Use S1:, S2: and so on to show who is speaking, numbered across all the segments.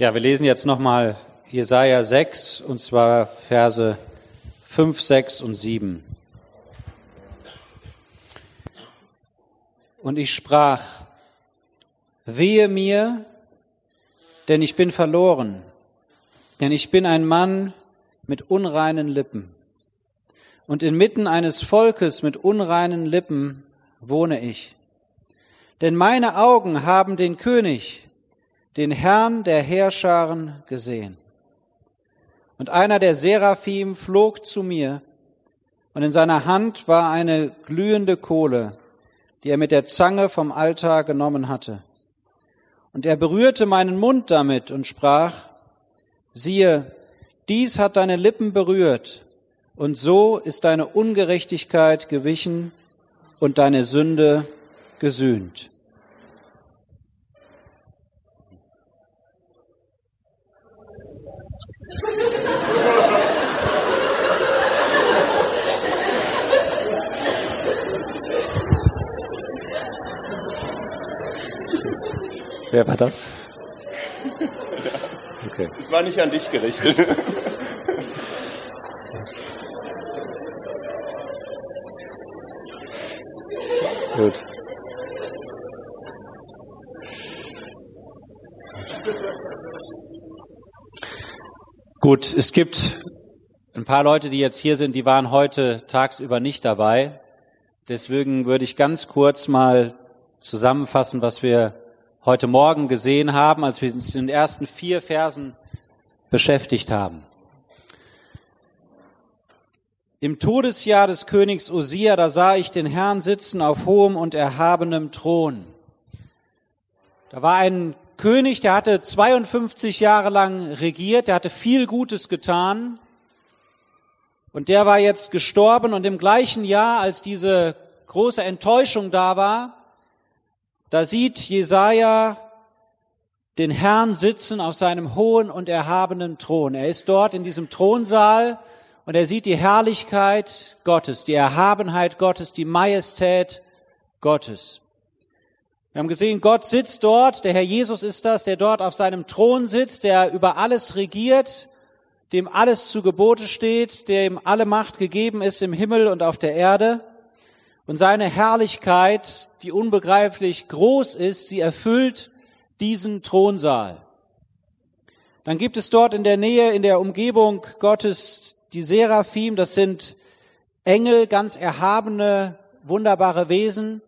S1: Ja, wir lesen jetzt nochmal Jesaja 6 und zwar Verse 5, 6 und 7. Und ich sprach, wehe mir, denn ich bin verloren, denn ich bin ein Mann mit unreinen Lippen. Und inmitten eines Volkes mit unreinen Lippen wohne ich. Denn meine Augen haben den König, den Herrn der Heerscharen gesehen. Und einer der Seraphim flog zu mir, und in seiner Hand war eine glühende Kohle, die er mit der Zange vom Altar genommen hatte. Und er berührte meinen Mund damit und sprach, siehe, dies hat deine Lippen berührt, und so ist deine Ungerechtigkeit gewichen und deine Sünde gesühnt. Wer war das?
S2: Okay. Es war nicht an dich gerichtet.
S1: Gut. Gut, es gibt ein paar Leute, die jetzt hier sind, die waren heute tagsüber nicht dabei. Deswegen würde ich ganz kurz mal zusammenfassen, was wir heute Morgen gesehen haben, als wir uns in den ersten vier Versen beschäftigt haben. Im Todesjahr des Königs Osia, da sah ich den Herrn sitzen auf hohem und erhabenem Thron. Da war ein König, der hatte 52 Jahre lang regiert, der hatte viel Gutes getan. Und der war jetzt gestorben und im gleichen Jahr, als diese große Enttäuschung da war, da sieht Jesaja den Herrn sitzen auf seinem hohen und erhabenen Thron. Er ist dort in diesem Thronsaal und er sieht die Herrlichkeit Gottes, die Erhabenheit Gottes, die Majestät Gottes. Wir haben gesehen, Gott sitzt dort, der Herr Jesus ist das, der dort auf seinem Thron sitzt, der über alles regiert, dem alles zu Gebote steht, dem alle Macht gegeben ist im Himmel und auf der Erde. Und seine Herrlichkeit, die unbegreiflich groß ist, sie erfüllt diesen Thronsaal. Dann gibt es dort in der Nähe, in der Umgebung Gottes die Seraphim, das sind Engel, ganz erhabene, wunderbare Wesen,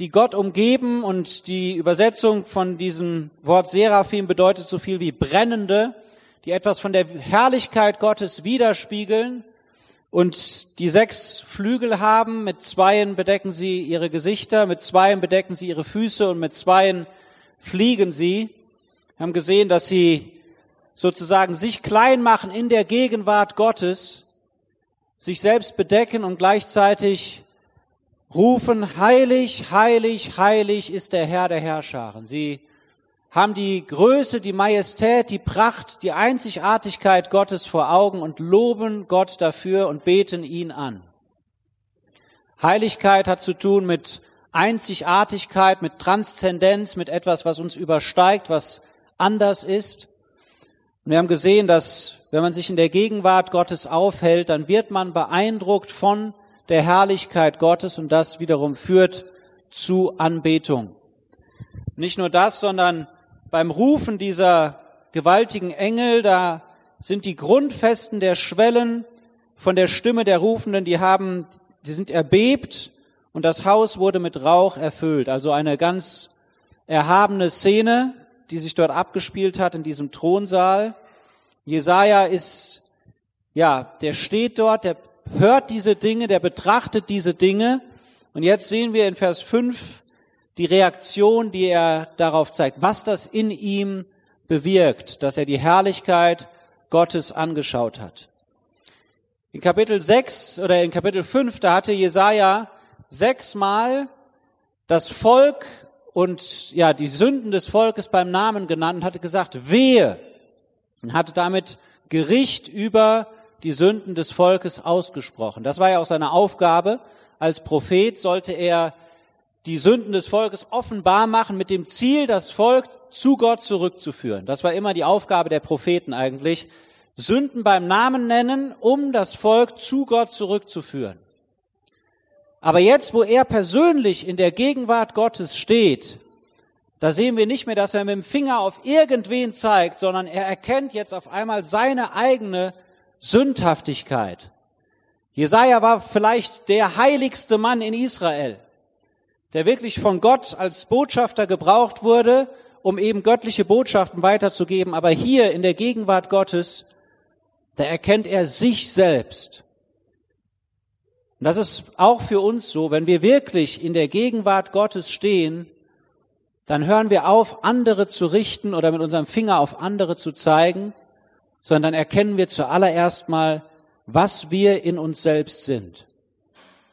S1: die Gott umgeben und die Übersetzung von diesem Wort Seraphim bedeutet so viel wie brennende, die etwas von der Herrlichkeit Gottes widerspiegeln und die sechs Flügel haben, mit zweien bedecken sie ihre Gesichter, mit zweien bedecken sie ihre Füße und mit zweien fliegen sie. Wir haben gesehen, dass sie sozusagen sich klein machen in der Gegenwart Gottes, sich selbst bedecken und gleichzeitig rufen, heilig, heilig, heilig ist der Herr der Herrscharen. Sie haben die Größe, die Majestät, die Pracht, die Einzigartigkeit Gottes vor Augen und loben Gott dafür und beten ihn an. Heiligkeit hat zu tun mit Einzigartigkeit, mit Transzendenz, mit etwas, was uns übersteigt, was anders ist. Und wir haben gesehen, dass wenn man sich in der Gegenwart Gottes aufhält, dann wird man beeindruckt von der Herrlichkeit Gottes und das wiederum führt zu Anbetung. Nicht nur das, sondern beim Rufen dieser gewaltigen Engel, da sind die Grundfesten der Schwellen von der Stimme der Rufenden, die haben, die sind erbebt und das Haus wurde mit Rauch erfüllt. Also eine ganz erhabene Szene, die sich dort abgespielt hat in diesem Thronsaal. Jesaja ist, ja, der steht dort, der hört diese Dinge, der betrachtet diese Dinge. Und jetzt sehen wir in Vers 5 die Reaktion, die er darauf zeigt, was das in ihm bewirkt, dass er die Herrlichkeit Gottes angeschaut hat. In Kapitel 6 oder in Kapitel 5, da hatte Jesaja sechsmal das Volk und ja, die Sünden des Volkes beim Namen genannt und hatte gesagt, wehe, und hatte damit Gericht über die Sünden des Volkes ausgesprochen. Das war ja auch seine Aufgabe. Als Prophet sollte er die Sünden des Volkes offenbar machen mit dem Ziel, das Volk zu Gott zurückzuführen. Das war immer die Aufgabe der Propheten eigentlich. Sünden beim Namen nennen, um das Volk zu Gott zurückzuführen. Aber jetzt, wo er persönlich in der Gegenwart Gottes steht, da sehen wir nicht mehr, dass er mit dem Finger auf irgendwen zeigt, sondern er erkennt jetzt auf einmal seine eigene Sündhaftigkeit. Jesaja war vielleicht der heiligste Mann in Israel der wirklich von Gott als Botschafter gebraucht wurde, um eben göttliche Botschaften weiterzugeben. Aber hier in der Gegenwart Gottes, da erkennt er sich selbst. Und das ist auch für uns so, wenn wir wirklich in der Gegenwart Gottes stehen, dann hören wir auf, andere zu richten oder mit unserem Finger auf andere zu zeigen, sondern erkennen wir zuallererst mal, was wir in uns selbst sind.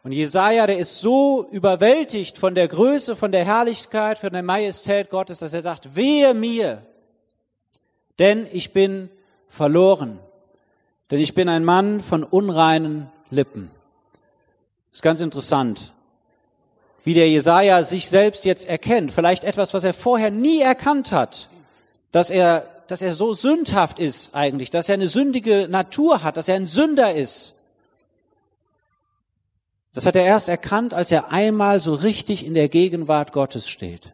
S1: Und Jesaja, der ist so überwältigt von der Größe, von der Herrlichkeit, von der Majestät Gottes, dass er sagt, wehe mir, denn ich bin verloren, denn ich bin ein Mann von unreinen Lippen. Ist ganz interessant, wie der Jesaja sich selbst jetzt erkennt. Vielleicht etwas, was er vorher nie erkannt hat, dass er, dass er so sündhaft ist eigentlich, dass er eine sündige Natur hat, dass er ein Sünder ist. Das hat er erst erkannt, als er einmal so richtig in der Gegenwart Gottes steht.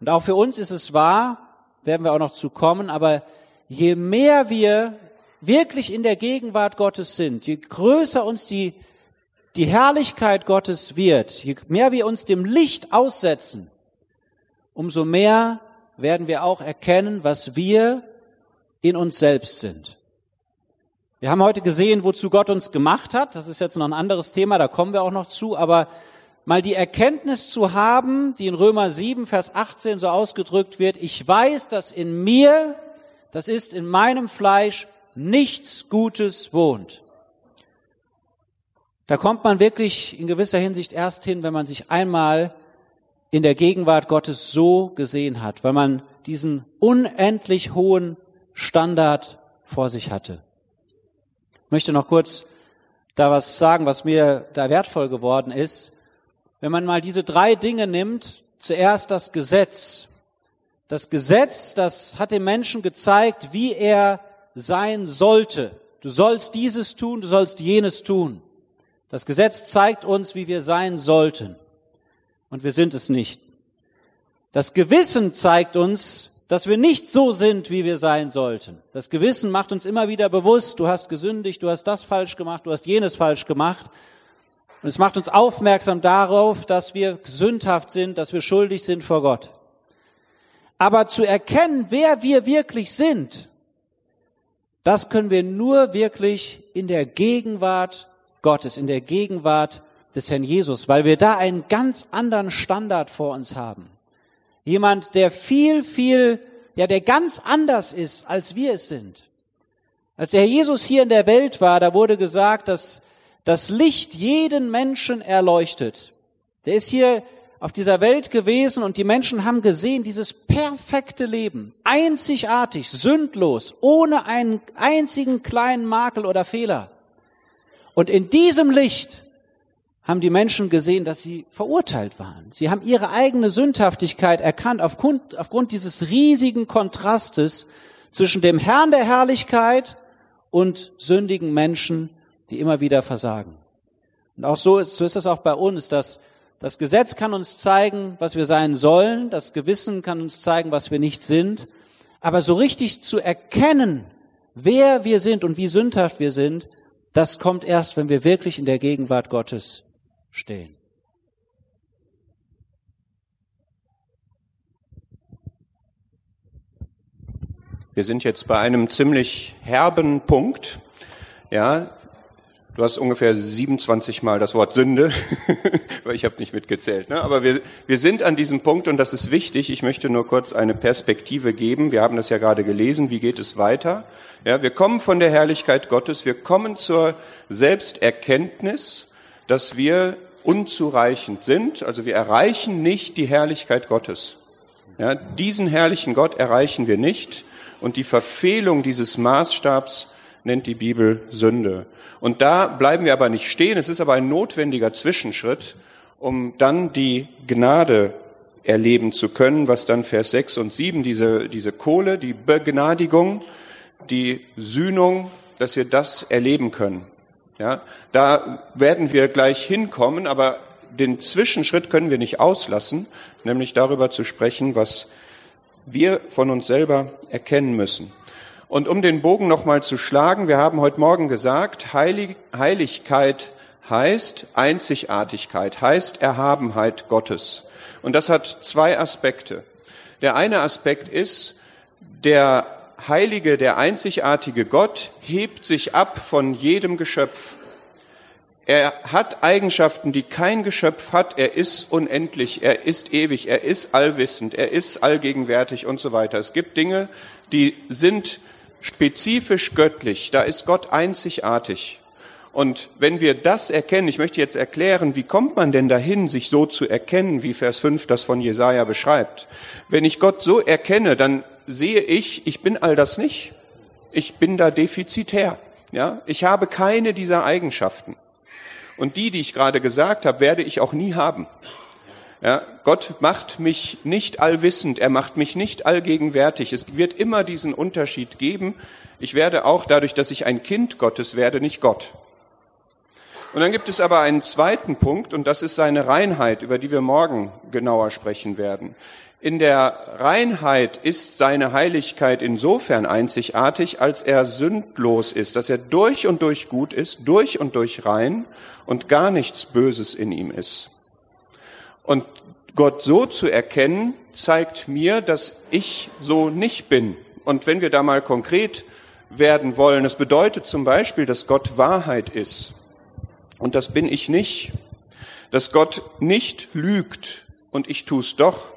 S1: Und auch für uns ist es wahr, werden wir auch noch zu kommen, aber je mehr wir wirklich in der Gegenwart Gottes sind, je größer uns die, die Herrlichkeit Gottes wird, je mehr wir uns dem Licht aussetzen, umso mehr werden wir auch erkennen, was wir in uns selbst sind. Wir haben heute gesehen, wozu Gott uns gemacht hat. Das ist jetzt noch ein anderes Thema, da kommen wir auch noch zu. Aber mal die Erkenntnis zu haben, die in Römer 7, Vers 18 so ausgedrückt wird, ich weiß, dass in mir, das ist in meinem Fleisch, nichts Gutes wohnt. Da kommt man wirklich in gewisser Hinsicht erst hin, wenn man sich einmal in der Gegenwart Gottes so gesehen hat, weil man diesen unendlich hohen Standard vor sich hatte. Möchte noch kurz da was sagen, was mir da wertvoll geworden ist. Wenn man mal diese drei Dinge nimmt, zuerst das Gesetz. Das Gesetz, das hat dem Menschen gezeigt, wie er sein sollte. Du sollst dieses tun, du sollst jenes tun. Das Gesetz zeigt uns, wie wir sein sollten. Und wir sind es nicht. Das Gewissen zeigt uns, dass wir nicht so sind, wie wir sein sollten. Das Gewissen macht uns immer wieder bewusst, du hast gesündigt, du hast das falsch gemacht, du hast jenes falsch gemacht. Und es macht uns aufmerksam darauf, dass wir sündhaft sind, dass wir schuldig sind vor Gott. Aber zu erkennen, wer wir wirklich sind, das können wir nur wirklich in der Gegenwart Gottes, in der Gegenwart des Herrn Jesus, weil wir da einen ganz anderen Standard vor uns haben. Jemand, der viel, viel, ja, der ganz anders ist, als wir es sind. Als der Herr Jesus hier in der Welt war, da wurde gesagt, dass das Licht jeden Menschen erleuchtet. Der ist hier auf dieser Welt gewesen und die Menschen haben gesehen, dieses perfekte Leben, einzigartig, sündlos, ohne einen einzigen kleinen Makel oder Fehler. Und in diesem Licht haben die Menschen gesehen, dass sie verurteilt waren. Sie haben ihre eigene Sündhaftigkeit erkannt aufgrund, aufgrund dieses riesigen Kontrastes zwischen dem Herrn der Herrlichkeit und sündigen Menschen, die immer wieder versagen. Und auch so ist, so ist es auch bei uns, dass das Gesetz kann uns zeigen, was wir sein sollen, das Gewissen kann uns zeigen, was wir nicht sind, aber so richtig zu erkennen, wer wir sind und wie sündhaft wir sind, das kommt erst, wenn wir wirklich in der Gegenwart Gottes stehen.
S2: Wir sind jetzt bei einem ziemlich herben Punkt. Ja, du hast ungefähr 27 Mal das Wort Sünde, weil ich habe nicht mitgezählt. Ne? Aber wir, wir sind an diesem Punkt und das ist wichtig. Ich möchte nur kurz eine Perspektive geben. Wir haben das ja gerade gelesen. Wie geht es weiter? Ja, wir kommen von der Herrlichkeit Gottes. Wir kommen zur Selbsterkenntnis dass wir unzureichend sind, also wir erreichen nicht die Herrlichkeit Gottes. Ja, diesen herrlichen Gott erreichen wir nicht und die Verfehlung dieses Maßstabs nennt die Bibel Sünde. Und da bleiben wir aber nicht stehen, es ist aber ein notwendiger Zwischenschritt um dann die Gnade erleben zu können, was dann Vers 6 und 7, diese, diese Kohle, die Begnadigung, die Sühnung, dass wir das erleben können. Ja, da werden wir gleich hinkommen, aber den Zwischenschritt können wir nicht auslassen, nämlich darüber zu sprechen, was wir von uns selber erkennen müssen. Und um den Bogen nochmal zu schlagen, wir haben heute Morgen gesagt, Heilig, Heiligkeit heißt Einzigartigkeit, heißt Erhabenheit Gottes. Und das hat zwei Aspekte. Der eine Aspekt ist, der heilige, der einzigartige Gott hebt sich ab von jedem Geschöpf. Er hat Eigenschaften, die kein Geschöpf hat. Er ist unendlich, er ist ewig, er ist allwissend, er ist allgegenwärtig und so weiter. Es gibt Dinge, die sind spezifisch göttlich. Da ist Gott einzigartig. Und wenn wir das erkennen, ich möchte jetzt erklären, wie kommt man denn dahin, sich so zu erkennen, wie Vers 5 das von Jesaja beschreibt. Wenn ich Gott so erkenne, dann sehe ich, ich bin all das nicht. Ich bin da defizitär. Ja, ich habe keine dieser Eigenschaften. Und die, die ich gerade gesagt habe, werde ich auch nie haben. Ja, Gott macht mich nicht allwissend, er macht mich nicht allgegenwärtig. Es wird immer diesen Unterschied geben. Ich werde auch dadurch, dass ich ein Kind Gottes werde, nicht Gott. Und dann gibt es aber einen zweiten Punkt, und das ist seine Reinheit, über die wir morgen genauer sprechen werden. In der Reinheit ist seine Heiligkeit insofern einzigartig, als er sündlos ist, dass er durch und durch gut ist, durch und durch rein und gar nichts Böses in ihm ist. Und Gott so zu erkennen, zeigt mir, dass ich so nicht bin. Und wenn wir da mal konkret werden wollen, es bedeutet zum Beispiel, dass Gott Wahrheit ist. Und das bin ich nicht. Dass Gott nicht lügt und ich tu's doch.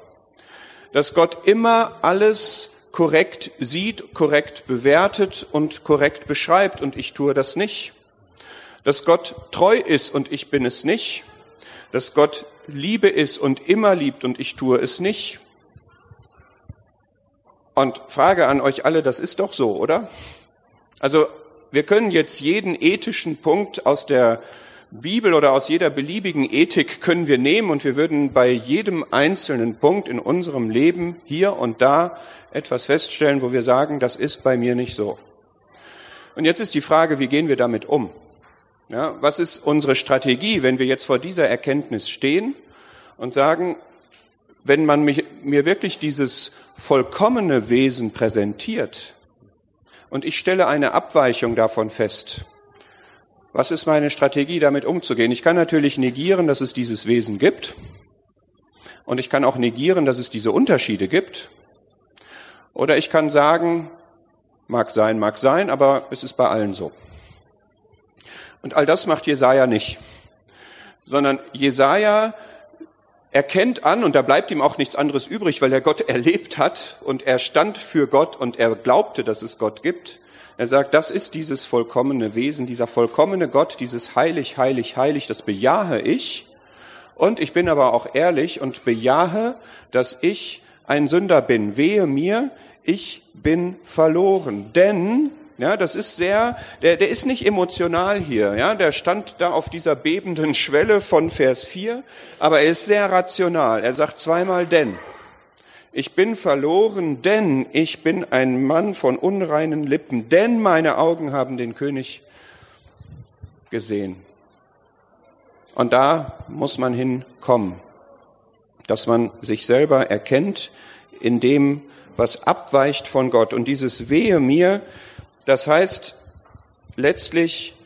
S2: Dass Gott immer alles korrekt sieht, korrekt bewertet und korrekt beschreibt und ich tue das nicht. Dass Gott treu ist und ich bin es nicht. Dass Gott Liebe ist und immer liebt und ich tue es nicht. Und Frage an euch alle, das ist doch so, oder? Also wir können jetzt jeden ethischen Punkt aus der Bibel oder aus jeder beliebigen Ethik können wir nehmen und wir würden bei jedem einzelnen Punkt in unserem Leben hier und da etwas feststellen, wo wir sagen, das ist bei mir nicht so. Und jetzt ist die Frage, wie gehen wir damit um? Ja, was ist unsere Strategie, wenn wir jetzt vor dieser Erkenntnis stehen und sagen, wenn man mich, mir wirklich dieses vollkommene Wesen präsentiert und ich stelle eine Abweichung davon fest, was ist meine Strategie, damit umzugehen? Ich kann natürlich negieren, dass es dieses Wesen gibt. Und ich kann auch negieren, dass es diese Unterschiede gibt. Oder ich kann sagen, mag sein, mag sein, aber es ist bei allen so. Und all das macht Jesaja nicht. Sondern Jesaja erkennt an, und da bleibt ihm auch nichts anderes übrig, weil er Gott erlebt hat und er stand für Gott und er glaubte, dass es Gott gibt. Er sagt, das ist dieses vollkommene Wesen, dieser vollkommene Gott, dieses heilig, heilig, heilig, das bejahe ich. Und ich bin aber auch ehrlich und bejahe, dass ich ein Sünder bin. Wehe mir, ich bin verloren. Denn, ja, das ist sehr, der, der ist nicht emotional hier, ja, der stand da auf dieser bebenden Schwelle von Vers 4, aber er ist sehr rational. Er sagt zweimal denn ich bin verloren, denn ich bin ein Mann von unreinen Lippen, denn meine Augen haben den König gesehen. Und da muss man hinkommen, dass man sich selber erkennt in dem, was abweicht von Gott. Und dieses Wehe mir, das heißt letztlich,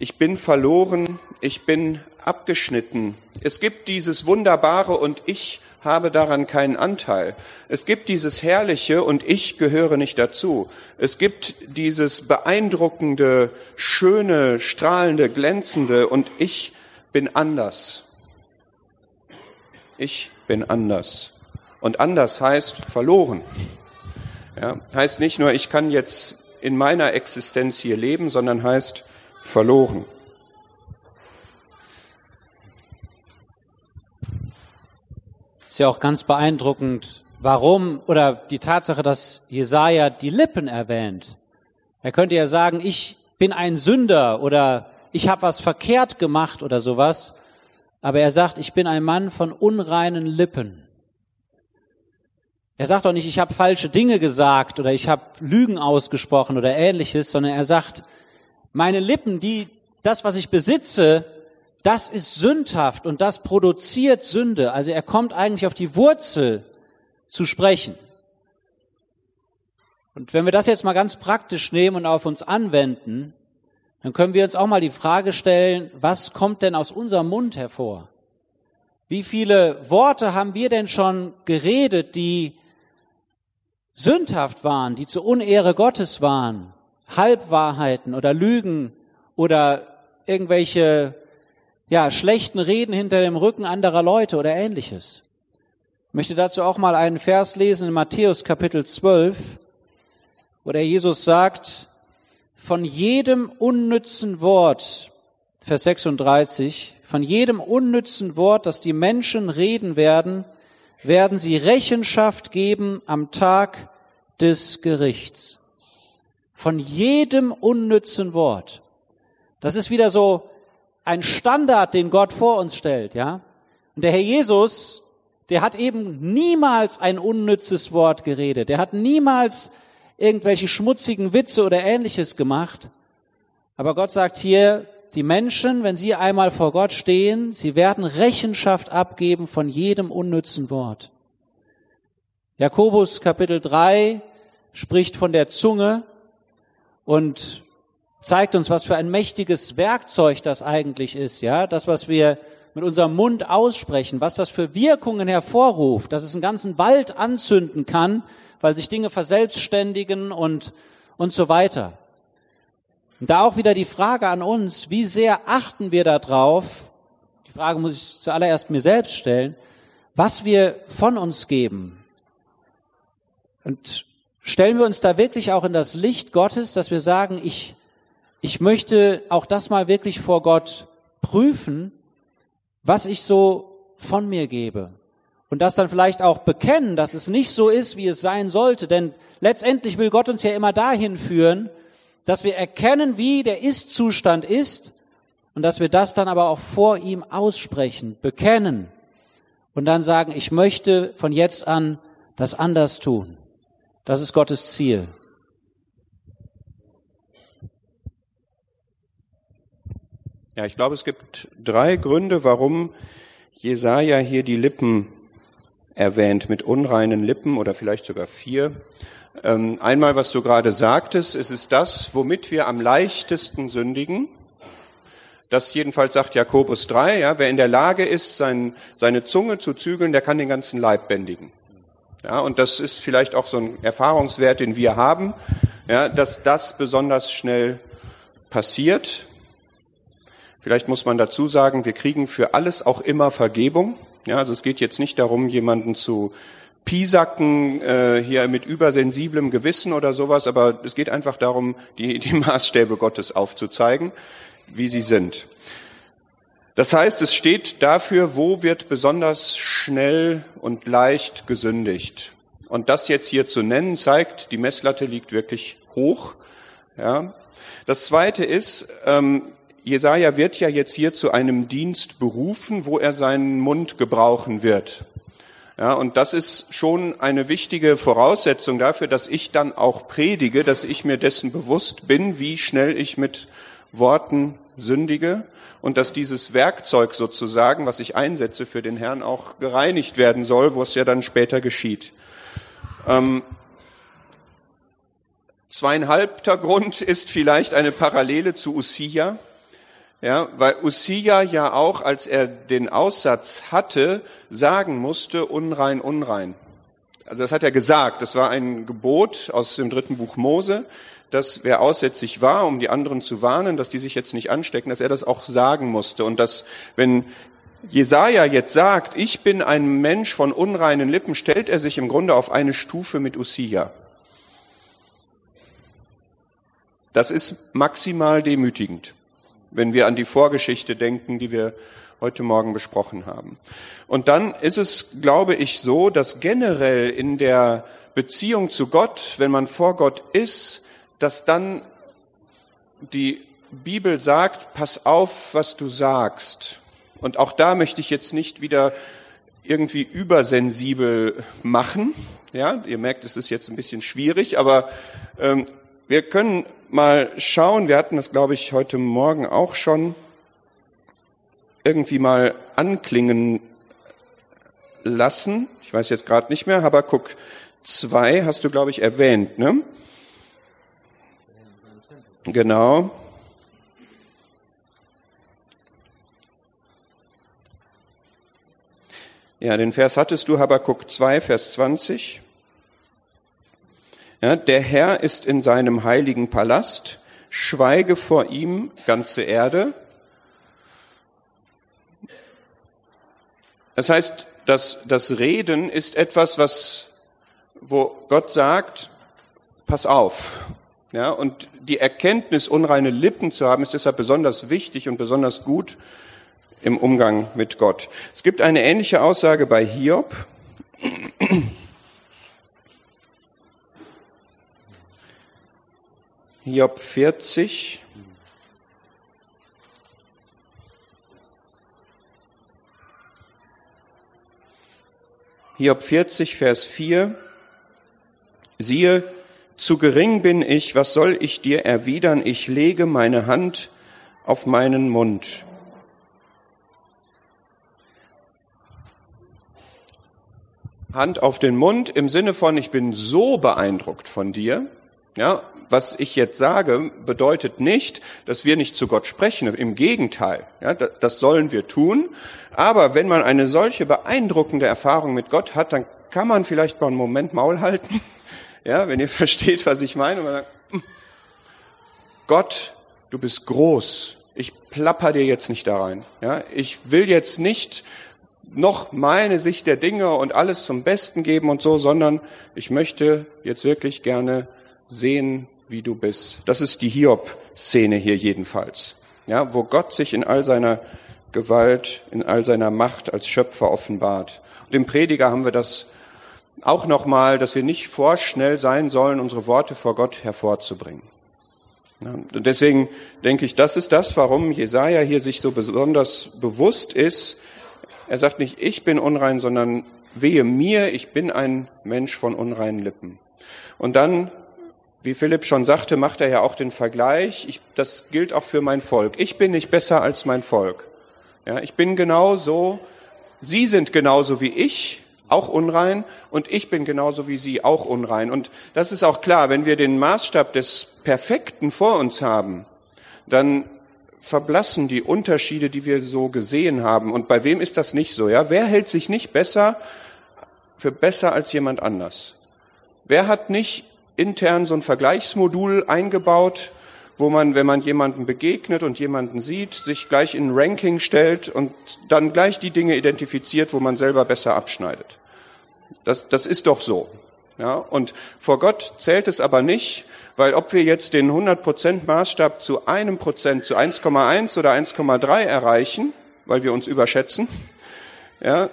S2: ich bin verloren, ich bin abgeschnitten. Es gibt dieses Wunderbare und ich habe daran keinen Anteil. Es gibt dieses Herrliche und ich gehöre nicht dazu. Es gibt dieses beeindruckende, schöne, strahlende, glänzende und ich bin anders. Ich bin anders. Und anders heißt verloren. Ja, heißt nicht nur, ich kann jetzt in meiner Existenz hier leben, sondern heißt verloren.
S1: Ist ja auch ganz beeindruckend, warum oder die Tatsache, dass Jesaja die Lippen erwähnt. Er könnte ja sagen, ich bin ein Sünder oder ich habe was verkehrt gemacht oder sowas. aber er sagt, ich bin ein Mann von unreinen Lippen. Er sagt auch nicht, ich habe falsche Dinge gesagt oder ich habe Lügen ausgesprochen oder ähnliches, sondern er sagt, meine Lippen, die das, was ich besitze, das ist sündhaft und das produziert Sünde. Also er kommt eigentlich auf die Wurzel zu sprechen. Und wenn wir das jetzt mal ganz praktisch nehmen und auf uns anwenden, dann können wir uns auch mal die Frage stellen, was kommt denn aus unserem Mund hervor? Wie viele Worte haben wir denn schon geredet, die sündhaft waren, die zur Unehre Gottes waren? Halbwahrheiten oder Lügen oder irgendwelche ja, schlechten Reden hinter dem Rücken anderer Leute oder ähnliches. Ich möchte dazu auch mal einen Vers lesen in Matthäus Kapitel 12, wo der Jesus sagt, von jedem unnützen Wort, Vers 36, von jedem unnützen Wort, das die Menschen reden werden, werden sie Rechenschaft geben am Tag des Gerichts. Von jedem unnützen Wort. Das ist wieder so ein Standard, den Gott vor uns stellt, ja. Und der Herr Jesus, der hat eben niemals ein unnützes Wort geredet. Der hat niemals irgendwelche schmutzigen Witze oder ähnliches gemacht. Aber Gott sagt hier, die Menschen, wenn sie einmal vor Gott stehen, sie werden Rechenschaft abgeben von jedem unnützen Wort. Jakobus Kapitel 3 spricht von der Zunge und zeigt uns, was für ein mächtiges Werkzeug das eigentlich ist, ja, das, was wir mit unserem Mund aussprechen, was das für Wirkungen hervorruft, dass es einen ganzen Wald anzünden kann, weil sich Dinge verselbstständigen und, und so weiter. Und da auch wieder die Frage an uns, wie sehr achten wir darauf, die Frage muss ich zuallererst mir selbst stellen, was wir von uns geben. Und stellen wir uns da wirklich auch in das Licht Gottes, dass wir sagen, ich, ich möchte auch das mal wirklich vor Gott prüfen, was ich so von mir gebe und das dann vielleicht auch bekennen, dass es nicht so ist, wie es sein sollte. Denn letztendlich will Gott uns ja immer dahin führen, dass wir erkennen, wie der Ist-Zustand ist und dass wir das dann aber auch vor ihm aussprechen, bekennen und dann sagen, ich möchte von jetzt an das anders tun. Das ist Gottes Ziel.
S2: Ja, ich glaube, es gibt drei Gründe, warum Jesaja hier die Lippen erwähnt mit unreinen Lippen oder vielleicht sogar vier. Ähm, einmal, was du gerade sagtest, es ist das, womit wir am leichtesten sündigen. Das jedenfalls sagt Jakobus 3, ja, wer in der Lage ist, sein, seine Zunge zu zügeln, der kann den ganzen Leib bändigen. Ja, und das ist vielleicht auch so ein Erfahrungswert, den wir haben, ja, dass das besonders schnell passiert. Vielleicht muss man dazu sagen, wir kriegen für alles auch immer Vergebung. Ja, also es geht jetzt nicht darum, jemanden zu Pisacken äh, hier mit übersensiblem Gewissen oder sowas, aber es geht einfach darum, die, die Maßstäbe Gottes aufzuzeigen, wie sie sind. Das heißt, es steht dafür, wo wird besonders schnell und leicht gesündigt. Und das jetzt hier zu nennen, zeigt, die Messlatte liegt wirklich hoch. Ja. Das Zweite ist, ähm, Jesaja wird ja jetzt hier zu einem Dienst berufen, wo er seinen Mund gebrauchen wird. Ja, und das ist schon eine wichtige Voraussetzung dafür, dass ich dann auch predige, dass ich mir dessen bewusst bin, wie schnell ich mit Worten sündige und dass dieses Werkzeug sozusagen, was ich einsetze für den Herrn, auch gereinigt werden soll, wo es ja dann später geschieht. Ähm, zweieinhalbter Grund ist vielleicht eine Parallele zu Usia. Ja, weil Usia ja auch, als er den Aussatz hatte, sagen musste, unrein, unrein. Also das hat er gesagt. Das war ein Gebot aus dem dritten Buch Mose, dass wer aussätzig war, um die anderen zu warnen, dass die sich jetzt nicht anstecken, dass er das auch sagen musste. Und dass, wenn Jesaja jetzt sagt, ich bin ein Mensch von unreinen Lippen, stellt er sich im Grunde auf eine Stufe mit Usia. Das ist maximal demütigend wenn wir an die Vorgeschichte denken, die wir heute Morgen besprochen haben. Und dann ist es, glaube ich, so, dass generell in der Beziehung zu Gott, wenn man vor Gott ist, dass dann die Bibel sagt, pass auf, was du sagst. Und auch da möchte ich jetzt nicht wieder irgendwie übersensibel machen. Ja, ihr merkt, es ist jetzt ein bisschen schwierig, aber ähm, wir können mal schauen. Wir hatten das, glaube ich, heute Morgen auch schon irgendwie mal anklingen lassen. Ich weiß jetzt gerade nicht mehr. Habakuk 2 hast du, glaube ich, erwähnt, ne? Genau. Ja, den Vers hattest du, Habakuk 2, Vers 20. Ja, der Herr ist in seinem heiligen Palast, schweige vor ihm, ganze Erde. Das heißt, das, das Reden ist etwas, was, wo Gott sagt, pass auf. Ja, und die Erkenntnis, unreine Lippen zu haben, ist deshalb besonders wichtig und besonders gut, im Umgang mit Gott. Es gibt eine ähnliche Aussage bei Hiob. Hiob 40. Hiob 40, Vers 4. Siehe, zu gering bin ich, was soll ich dir erwidern? Ich lege meine Hand auf meinen Mund. Hand auf den Mund im Sinne von, ich bin so beeindruckt von dir. Ja, was ich jetzt sage, bedeutet nicht, dass wir nicht zu Gott sprechen. Im Gegenteil, ja, das sollen wir tun. Aber wenn man eine solche beeindruckende Erfahrung mit Gott hat, dann kann man vielleicht mal einen Moment Maul halten. Ja, wenn ihr versteht, was ich meine. Man sagt, hm, Gott, du bist groß. Ich plapper dir jetzt nicht da rein. Ja, ich will jetzt nicht noch meine Sicht der Dinge und alles zum Besten geben und so, sondern ich möchte jetzt wirklich gerne sehen, wie du bist. Das ist die Hiob-Szene hier jedenfalls. Ja, wo Gott sich in all seiner Gewalt, in all seiner Macht als Schöpfer offenbart. Und im Prediger haben wir das auch nochmal, dass wir nicht vorschnell sein sollen, unsere Worte vor Gott hervorzubringen. Und deswegen denke ich, das ist das, warum Jesaja hier sich so besonders bewusst ist, er sagt nicht, ich bin unrein, sondern wehe mir, ich bin ein Mensch von unreinen Lippen. Und dann, wie Philipp schon sagte, macht er ja auch den Vergleich. Ich, das gilt auch für mein Volk. Ich bin nicht besser als mein Volk. Ja, ich bin genauso, Sie sind genauso wie ich, auch unrein, und ich bin genauso wie Sie auch unrein. Und das ist auch klar, wenn wir den Maßstab des Perfekten vor uns haben, dann verblassen die Unterschiede, die wir so gesehen haben. Und bei wem ist das nicht so? Ja, wer hält sich nicht besser für besser als jemand anders? Wer hat nicht intern so ein Vergleichsmodul eingebaut, wo man, wenn man jemanden begegnet und jemanden sieht, sich gleich in ein Ranking stellt und dann gleich die Dinge identifiziert, wo man selber besser abschneidet? Das, das ist doch so. Ja, und vor Gott zählt es aber nicht, weil ob wir jetzt den 100% Maßstab zu einem Prozent, zu 1,1 oder 1,3 erreichen, weil wir uns überschätzen, ja,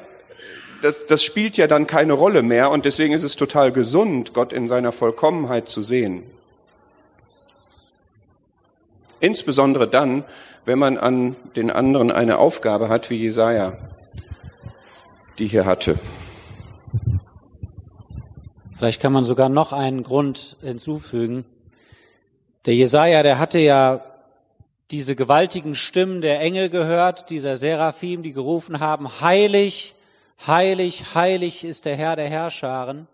S2: das, das spielt ja dann keine Rolle mehr und deswegen ist es total gesund, Gott in seiner Vollkommenheit zu sehen. Insbesondere dann, wenn man an den anderen eine Aufgabe hat, wie Jesaja die hier hatte.
S1: Vielleicht kann man sogar noch einen Grund hinzufügen. Der Jesaja, der hatte ja diese gewaltigen Stimmen der Engel gehört, dieser Seraphim, die gerufen haben, heilig, heilig, heilig ist der Herr der Herrscharen.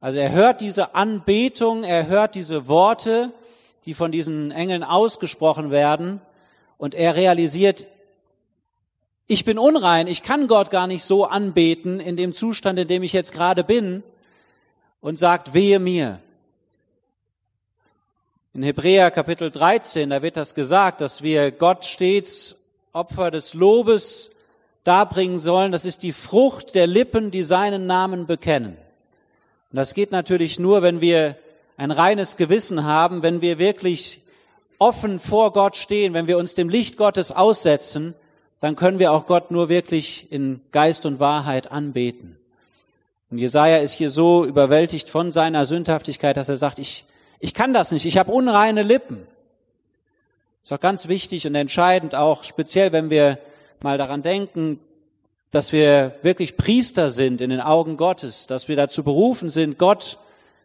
S1: Also er hört diese Anbetung, er hört diese Worte, die von diesen Engeln ausgesprochen werden, und er realisiert, ich bin unrein, ich kann Gott gar nicht so anbeten in dem Zustand, in dem ich jetzt gerade bin und sagt, wehe mir. In Hebräer Kapitel 13, da wird das gesagt, dass wir Gott stets Opfer des Lobes darbringen sollen. Das ist die Frucht der Lippen, die seinen Namen bekennen. Und das geht natürlich nur, wenn wir ein reines Gewissen haben, wenn wir wirklich offen vor Gott stehen, wenn wir uns dem Licht Gottes aussetzen, dann können wir auch Gott nur wirklich in Geist und Wahrheit anbeten. Und Jesaja ist hier so überwältigt von seiner Sündhaftigkeit, dass er sagt, ich, ich kann das nicht, ich habe unreine Lippen. Das ist auch ganz wichtig und entscheidend, auch speziell, wenn wir mal daran denken, dass wir wirklich Priester sind in den Augen Gottes, dass wir dazu berufen sind, Gott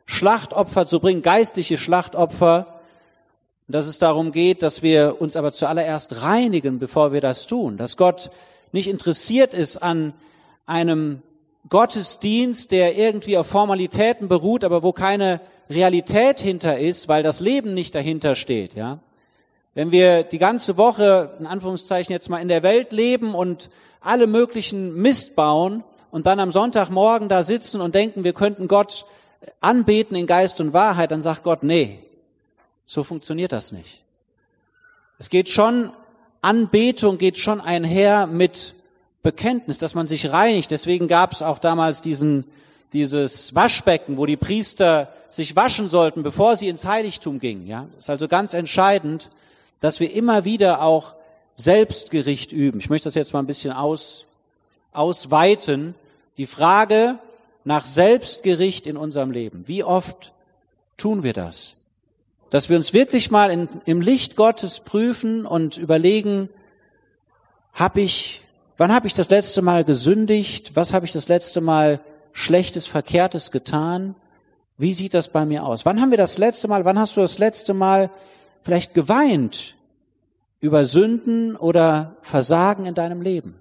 S1: Schlachtopfer zu bringen, geistliche Schlachtopfer, dass es darum geht, dass wir uns aber zuallererst reinigen, bevor wir das tun, dass Gott nicht interessiert ist an einem Gottesdienst, der irgendwie auf Formalitäten beruht, aber wo keine Realität hinter ist, weil das Leben nicht dahinter steht, ja. Wenn wir die ganze Woche, in Anführungszeichen jetzt mal in der Welt leben und alle möglichen Mist bauen und dann am Sonntagmorgen da sitzen und denken, wir könnten Gott anbeten in Geist und Wahrheit, dann sagt Gott, nee, so funktioniert das nicht. Es geht schon, Anbetung geht schon einher mit Bekenntnis, dass man sich reinigt. Deswegen gab es auch damals diesen, dieses Waschbecken, wo die Priester sich waschen sollten, bevor sie ins Heiligtum gingen. Ja, ist also ganz entscheidend, dass wir immer wieder auch Selbstgericht üben. Ich möchte das jetzt mal ein bisschen aus, ausweiten. Die Frage nach Selbstgericht in unserem Leben. Wie oft tun wir das? Dass wir uns wirklich mal in, im Licht Gottes prüfen und überlegen, habe ich, wann habe ich das letzte Mal gesündigt? Was habe ich das letzte Mal Schlechtes, Verkehrtes getan? Wie sieht das bei mir aus? Wann haben wir das letzte Mal, wann hast du das letzte Mal vielleicht geweint über Sünden oder Versagen in deinem Leben?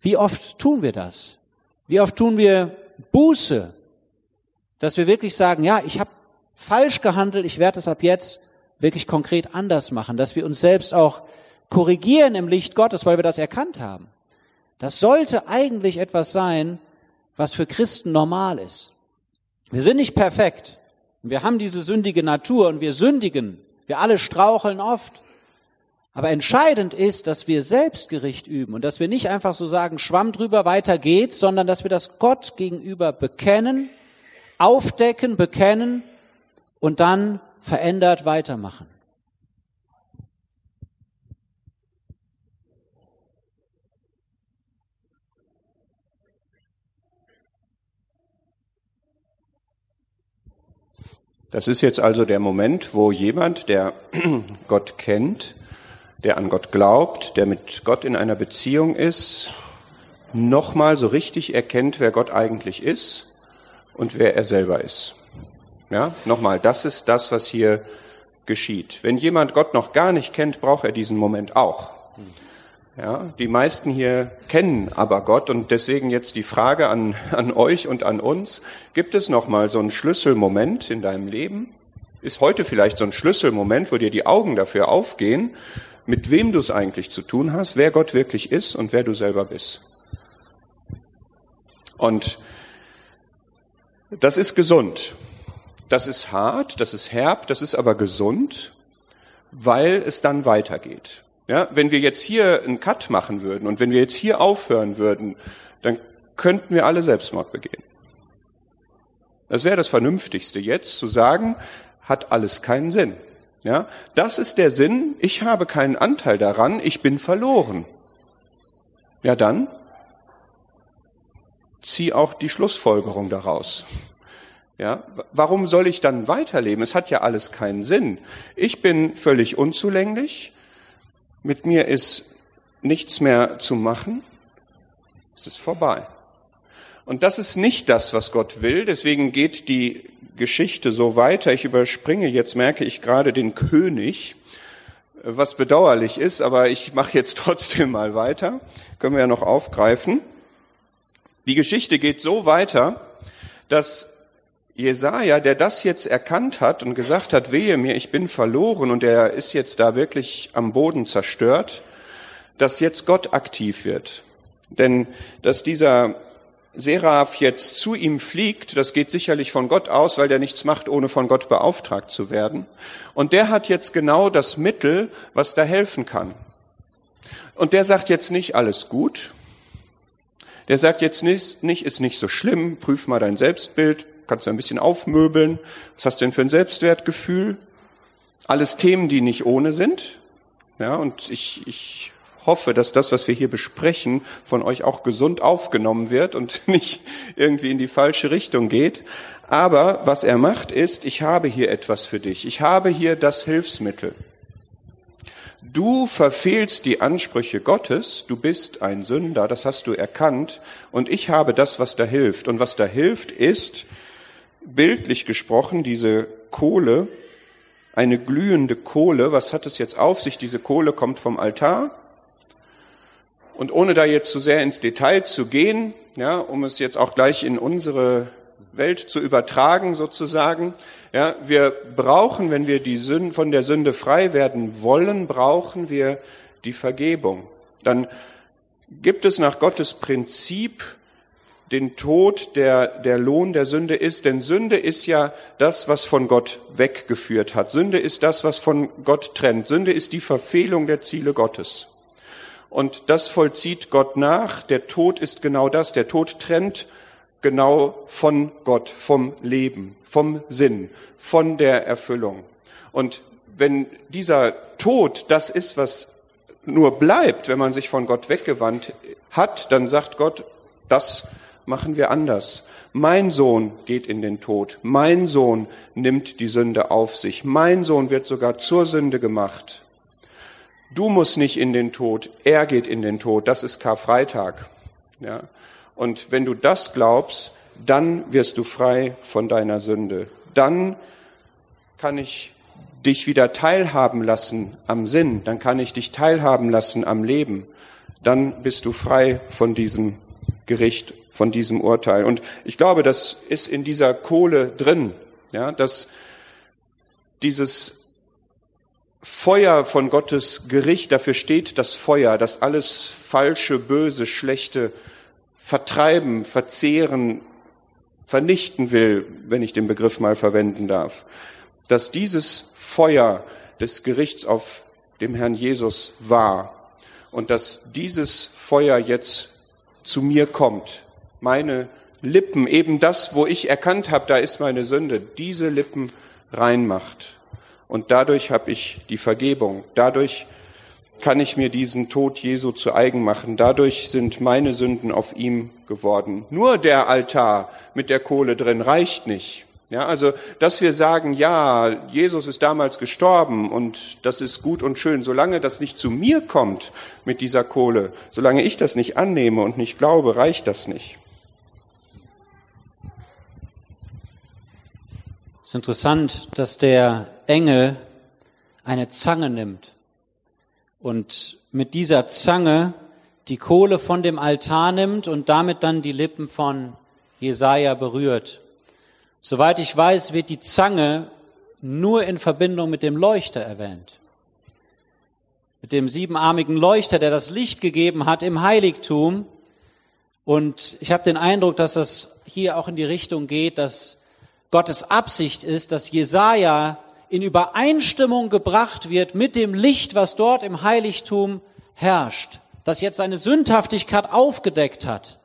S1: Wie oft tun wir das? Wie oft tun wir Buße, dass wir wirklich sagen, ja, ich habe falsch gehandelt, ich werde es ab jetzt wirklich konkret anders machen, dass wir uns selbst auch korrigieren im Licht Gottes, weil wir das erkannt haben. Das sollte eigentlich etwas sein, was für Christen normal ist. Wir sind nicht perfekt. Wir haben diese sündige Natur und wir sündigen. Wir alle straucheln oft. Aber entscheidend ist, dass wir Selbstgericht üben und dass wir nicht einfach so sagen, Schwamm drüber, weiter geht's, sondern dass wir das Gott gegenüber bekennen, aufdecken, bekennen und dann verändert weitermachen.
S2: Das ist jetzt also der Moment, wo jemand, der Gott kennt, der an Gott glaubt, der mit Gott in einer Beziehung ist, nochmal so richtig erkennt, wer Gott eigentlich ist und wer er selber ist. Ja, nochmal, das ist das, was hier geschieht. Wenn jemand Gott noch gar nicht kennt, braucht er diesen Moment auch. Ja, die meisten hier kennen aber Gott und deswegen jetzt die Frage an, an euch und an uns. Gibt es noch mal so einen Schlüsselmoment in deinem Leben? Ist heute vielleicht so ein Schlüsselmoment, wo dir die Augen dafür aufgehen, mit wem du es eigentlich zu tun hast, wer Gott wirklich ist und wer du selber bist? Und das ist gesund. Das ist hart, das ist herb, das ist aber gesund, weil es dann weitergeht. Ja, wenn wir jetzt hier einen Cut machen würden und wenn wir jetzt hier aufhören würden, dann könnten wir alle Selbstmord begehen. Das wäre das Vernünftigste jetzt zu sagen, hat alles keinen Sinn. Ja, das ist der Sinn, ich habe keinen Anteil daran, ich bin verloren. Ja, dann zieh auch die Schlussfolgerung daraus. Ja, warum soll ich dann weiterleben? Es hat ja alles keinen Sinn. Ich bin völlig unzulänglich mit mir ist nichts mehr zu machen, es ist vorbei. Und das ist nicht das, was Gott will, deswegen geht die Geschichte so weiter. Ich überspringe jetzt, merke ich gerade den König, was bedauerlich ist, aber ich mache jetzt trotzdem mal weiter. Können wir ja noch aufgreifen. Die Geschichte geht so weiter, dass Jesaja, der das jetzt erkannt hat und gesagt hat, wehe mir, ich bin verloren und er ist jetzt da wirklich am Boden zerstört, dass jetzt Gott aktiv wird. Denn dass dieser Seraph jetzt zu ihm fliegt, das geht sicherlich von Gott aus, weil der nichts macht, ohne von Gott beauftragt zu werden. Und der hat jetzt genau das Mittel, was da helfen kann. Und der sagt jetzt nicht alles gut. Der sagt jetzt nicht, ist nicht so schlimm, prüf mal dein Selbstbild, kannst du ein bisschen aufmöbeln. Was hast du denn für ein Selbstwertgefühl? Alles Themen, die nicht ohne sind. Ja, und ich, ich hoffe, dass das, was wir hier besprechen, von euch auch gesund aufgenommen wird und nicht irgendwie in die falsche Richtung geht. Aber was er macht ist, ich habe hier etwas für dich. Ich habe hier das Hilfsmittel. Du verfehlst die Ansprüche Gottes, du bist ein Sünder, das hast du erkannt, und ich habe das, was da hilft. Und was da hilft, ist, bildlich gesprochen, diese Kohle, eine glühende Kohle. Was hat es jetzt auf sich? Diese Kohle kommt vom Altar. Und ohne da jetzt zu sehr ins Detail zu gehen, ja, um es jetzt auch gleich in unsere Welt zu übertragen sozusagen. Ja, wir brauchen, wenn wir die Sünden, von der Sünde frei werden wollen, brauchen wir die Vergebung. Dann gibt es nach Gottes Prinzip den Tod, der der Lohn der Sünde ist. Denn Sünde ist ja das, was von Gott weggeführt hat. Sünde ist das, was von Gott trennt. Sünde ist die Verfehlung der Ziele Gottes. Und das vollzieht Gott nach. Der Tod ist genau das. Der Tod trennt genau von Gott, vom Leben, vom Sinn, von der Erfüllung. Und wenn dieser Tod das ist, was nur bleibt, wenn man sich von Gott weggewandt hat, dann sagt Gott, das machen wir anders. Mein Sohn geht in den Tod. Mein Sohn nimmt die Sünde auf sich. Mein Sohn wird sogar zur Sünde gemacht. Du musst nicht in den Tod. Er geht in den Tod. Das ist Karfreitag. Ja. Und wenn du das glaubst, dann wirst du frei von deiner Sünde. Dann kann ich dich wieder teilhaben lassen am Sinn. Dann kann ich dich teilhaben lassen am Leben. Dann bist du frei von diesem Gericht, von diesem Urteil. Und ich glaube, das ist in dieser Kohle drin, ja, dass dieses Feuer von Gottes Gericht, dafür steht das Feuer, das alles falsche, böse, schlechte vertreiben, verzehren, vernichten will, wenn ich den Begriff mal verwenden darf, dass dieses Feuer des Gerichts auf dem Herrn Jesus war und dass dieses Feuer jetzt zu mir kommt, meine Lippen, eben das, wo ich erkannt habe, da ist meine Sünde, diese Lippen reinmacht. Und dadurch habe ich die Vergebung, dadurch kann ich mir diesen Tod Jesu zu eigen machen. Dadurch sind meine Sünden auf ihm geworden. Nur der Altar mit der Kohle drin reicht nicht. Ja, also, dass wir sagen, ja, Jesus ist damals gestorben und das ist gut und schön, solange das nicht zu mir kommt mit dieser Kohle, solange ich das nicht annehme und nicht glaube, reicht das nicht.
S1: Es ist interessant, dass der Engel eine Zange nimmt und mit dieser Zange die Kohle von dem Altar nimmt und damit dann die Lippen von Jesaja berührt. Soweit ich weiß, wird die Zange nur in Verbindung mit dem Leuchter erwähnt. Mit dem siebenarmigen Leuchter, der das Licht gegeben hat im Heiligtum. Und ich habe den Eindruck, dass das hier auch in die Richtung geht, dass Gottes Absicht ist, dass Jesaja in Übereinstimmung gebracht wird mit dem Licht, was dort im Heiligtum herrscht, das jetzt seine Sündhaftigkeit aufgedeckt hat,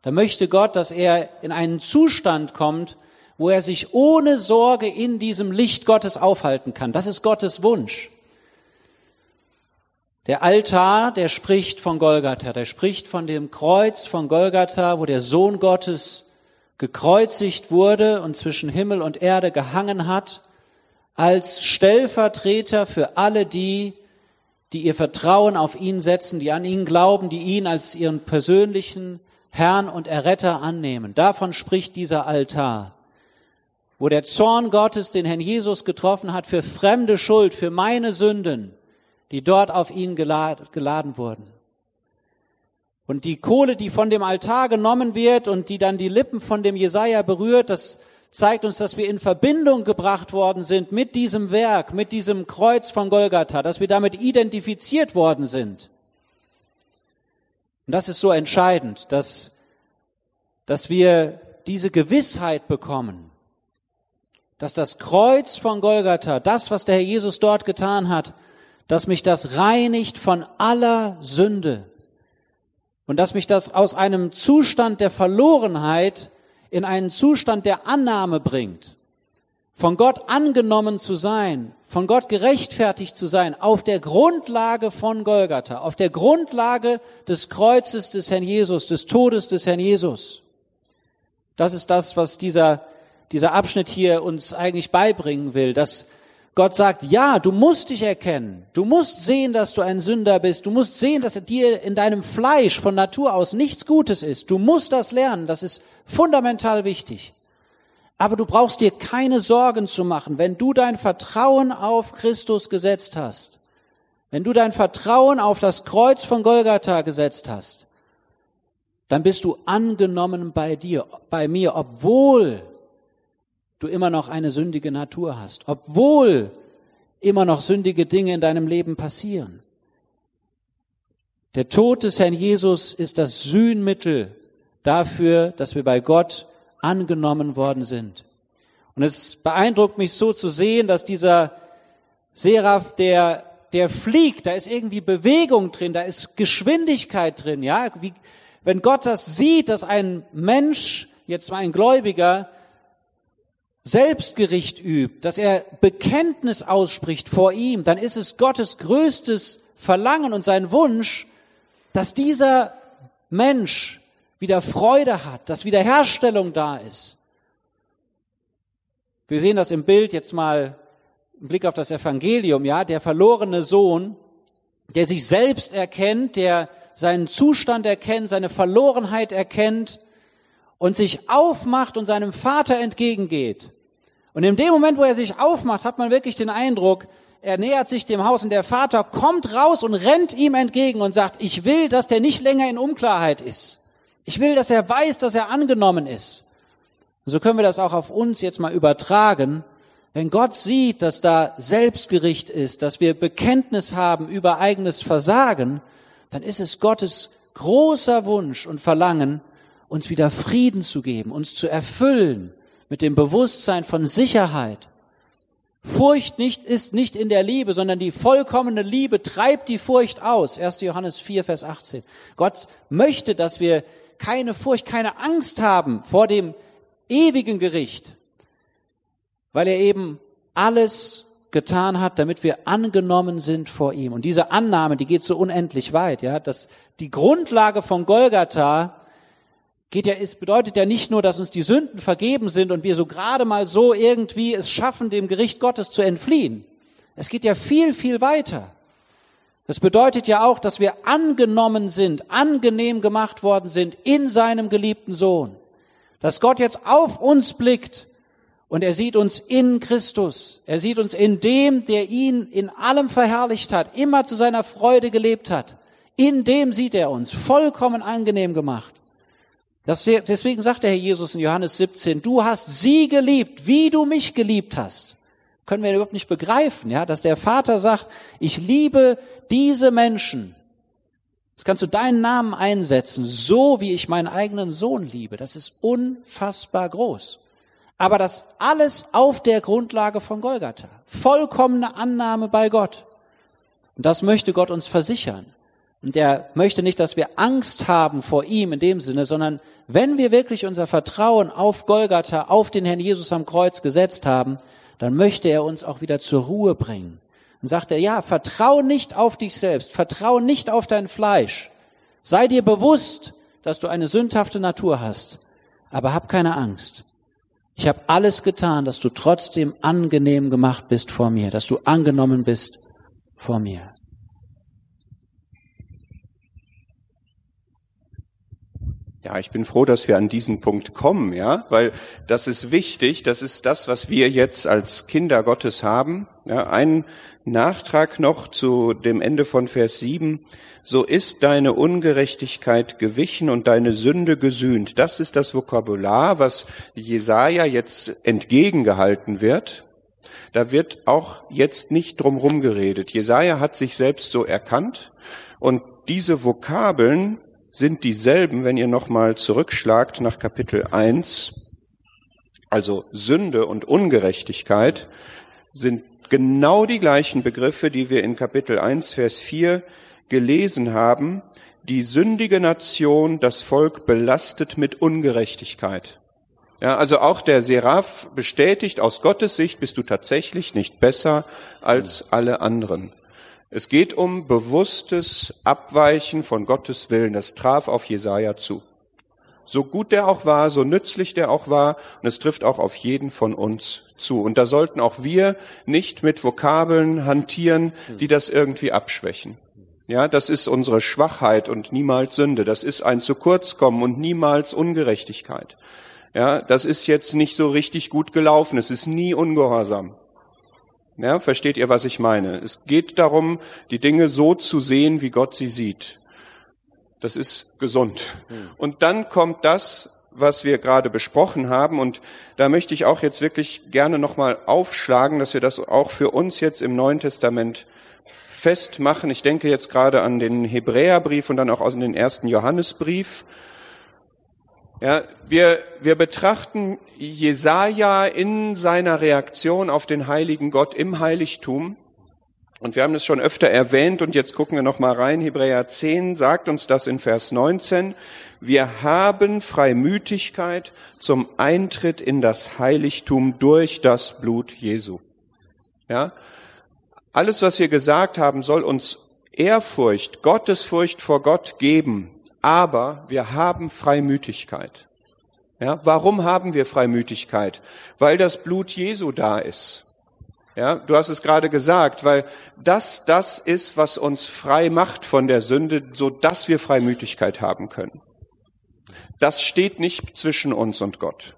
S1: da möchte Gott, dass er in einen Zustand kommt, wo er sich ohne Sorge in diesem Licht Gottes aufhalten kann. Das ist Gottes Wunsch. Der Altar, der spricht von Golgatha, der spricht von dem Kreuz von Golgatha, wo der Sohn Gottes gekreuzigt wurde und zwischen Himmel und Erde gehangen hat als Stellvertreter für alle die, die ihr Vertrauen auf ihn setzen, die an ihn glauben, die ihn als ihren persönlichen Herrn und Erretter annehmen. Davon spricht dieser Altar, wo der Zorn Gottes den Herrn Jesus getroffen hat für fremde Schuld, für meine Sünden, die dort auf ihn geladen wurden. Und die Kohle, die von dem Altar genommen wird und die dann die Lippen von dem Jesaja berührt, das zeigt uns, dass wir in Verbindung gebracht worden sind mit diesem Werk, mit diesem Kreuz von Golgatha, dass wir damit identifiziert worden sind. Und das ist so entscheidend, dass, dass wir diese Gewissheit bekommen, dass das Kreuz von Golgatha, das, was der Herr Jesus dort getan hat, dass mich das reinigt von aller Sünde und dass mich das aus einem Zustand der Verlorenheit in einen Zustand der Annahme bringt, von Gott angenommen zu sein, von Gott gerechtfertigt zu sein, auf der Grundlage von Golgatha, auf der Grundlage des Kreuzes des Herrn Jesus, des Todes des Herrn Jesus. Das ist das, was dieser, dieser Abschnitt hier uns eigentlich beibringen will, dass Gott sagt, ja, du musst dich erkennen. Du musst sehen, dass du ein Sünder bist. Du musst sehen, dass dir in deinem Fleisch von Natur aus nichts Gutes ist. Du musst das lernen. Das ist fundamental wichtig. Aber du brauchst dir keine Sorgen zu machen, wenn du dein Vertrauen auf Christus gesetzt hast. Wenn du dein Vertrauen auf das Kreuz von Golgatha gesetzt hast, dann bist du angenommen bei dir, bei mir, obwohl du immer noch eine sündige Natur hast, obwohl immer noch sündige Dinge in deinem Leben passieren. Der Tod des Herrn Jesus ist das Sühnmittel dafür, dass wir bei Gott angenommen worden sind. Und es beeindruckt mich so zu sehen, dass dieser Seraph, der, der fliegt, da ist irgendwie Bewegung drin, da ist Geschwindigkeit drin, ja. Wie, wenn Gott das sieht, dass ein Mensch, jetzt mal ein Gläubiger, Selbstgericht übt, dass er Bekenntnis ausspricht vor ihm, dann ist es Gottes größtes Verlangen und sein Wunsch, dass dieser Mensch wieder Freude hat, dass Wiederherstellung da ist. Wir sehen das im Bild jetzt mal im Blick auf das Evangelium, ja, der verlorene Sohn, der sich selbst erkennt, der seinen Zustand erkennt, seine Verlorenheit erkennt, und sich aufmacht und seinem Vater entgegengeht. Und in dem Moment, wo er sich aufmacht, hat man wirklich den Eindruck, er nähert sich dem Haus und der Vater kommt raus und rennt ihm entgegen und sagt, ich will, dass der nicht länger in Unklarheit ist. Ich will, dass er weiß, dass er angenommen ist. Und so können wir das auch auf uns jetzt mal übertragen. Wenn Gott sieht, dass da Selbstgericht ist, dass wir Bekenntnis haben über eigenes Versagen, dann ist es Gottes großer Wunsch und Verlangen, uns wieder Frieden zu geben, uns zu erfüllen mit dem Bewusstsein von Sicherheit. Furcht nicht ist nicht in der Liebe, sondern die vollkommene Liebe treibt die Furcht aus. 1. Johannes 4, Vers 18. Gott möchte, dass wir keine Furcht, keine Angst haben vor dem ewigen Gericht, weil er eben alles getan hat, damit wir angenommen sind vor ihm. Und diese Annahme, die geht so unendlich weit, ja, dass die Grundlage von Golgatha geht ja, es bedeutet ja nicht nur, dass uns die Sünden vergeben sind und wir so gerade mal so irgendwie es schaffen, dem Gericht Gottes zu entfliehen. Es geht ja viel, viel weiter. Das bedeutet ja auch, dass wir angenommen sind, angenehm gemacht worden sind in seinem geliebten Sohn. Dass Gott jetzt auf uns blickt und er sieht uns in Christus. Er sieht uns in dem, der ihn in allem verherrlicht hat, immer zu seiner Freude gelebt hat. In dem sieht er uns vollkommen angenehm gemacht. Deswegen sagt der Herr Jesus in Johannes 17, du hast sie geliebt, wie du mich geliebt hast. Können wir überhaupt nicht begreifen, ja, dass der Vater sagt, ich liebe diese Menschen. Das kannst du deinen Namen einsetzen, so wie ich meinen eigenen Sohn liebe. Das ist unfassbar groß. Aber das alles auf der Grundlage von Golgatha. Vollkommene Annahme bei Gott. Und das möchte Gott uns versichern. Und er möchte nicht, dass wir Angst haben vor ihm in dem Sinne, sondern wenn wir wirklich unser Vertrauen auf Golgatha, auf den Herrn Jesus am Kreuz gesetzt haben, dann möchte er uns auch wieder zur Ruhe bringen. Dann sagt er, ja, vertrau nicht auf dich selbst, vertrau nicht auf dein Fleisch. Sei dir bewusst, dass du eine sündhafte Natur hast, aber hab keine Angst. Ich habe alles getan, dass du trotzdem angenehm gemacht bist vor mir, dass du angenommen bist vor mir.
S2: Ja, ich bin froh, dass wir an diesen Punkt kommen, ja, weil das ist wichtig. Das ist das, was wir jetzt als Kinder Gottes haben. Ja, ein Nachtrag noch zu dem Ende von Vers 7. So ist deine Ungerechtigkeit gewichen und deine Sünde gesühnt. Das ist das Vokabular, was Jesaja jetzt entgegengehalten wird. Da wird auch jetzt nicht drumherum geredet. Jesaja hat sich selbst so erkannt und diese Vokabeln sind dieselben, wenn ihr nochmal zurückschlagt nach Kapitel 1. Also Sünde und Ungerechtigkeit sind genau die gleichen Begriffe, die wir in Kapitel 1, Vers 4 gelesen haben. Die sündige Nation, das Volk belastet mit Ungerechtigkeit. Ja, also auch der Seraph bestätigt, aus Gottes Sicht bist du tatsächlich nicht besser als alle anderen. Es geht um bewusstes Abweichen von Gottes Willen. Das traf auf Jesaja zu. So gut der auch war, so nützlich der auch war, und es trifft auch auf jeden von uns zu. Und da sollten auch wir nicht mit Vokabeln hantieren, die das irgendwie abschwächen. Ja, das ist unsere Schwachheit und niemals Sünde. Das ist ein zu kurz kommen und niemals Ungerechtigkeit. Ja, das ist jetzt nicht so richtig gut gelaufen. Es ist nie ungehorsam. Ja, versteht ihr, was ich meine? Es geht darum, die Dinge so zu sehen, wie Gott sie sieht. Das ist gesund. Und dann kommt das, was wir gerade besprochen haben. Und da möchte ich auch jetzt wirklich gerne nochmal aufschlagen, dass wir das auch für uns jetzt im Neuen Testament festmachen. Ich denke jetzt gerade an den Hebräerbrief und dann auch aus den ersten Johannesbrief. Ja, wir, wir betrachten Jesaja in seiner Reaktion auf den heiligen Gott im Heiligtum. Und wir haben es schon öfter erwähnt und jetzt gucken wir noch mal rein. Hebräer 10 sagt uns das in Vers 19. Wir haben Freimütigkeit zum Eintritt in das Heiligtum durch das Blut Jesu. Ja? Alles, was wir gesagt haben, soll uns Ehrfurcht, Gottesfurcht vor Gott geben, aber wir haben Freimütigkeit. Ja, warum haben wir Freimütigkeit? Weil das Blut Jesu da ist. Ja, du hast es gerade gesagt, weil das das ist, was uns frei macht von der Sünde, so dass wir Freimütigkeit haben können. Das steht nicht zwischen uns und Gott.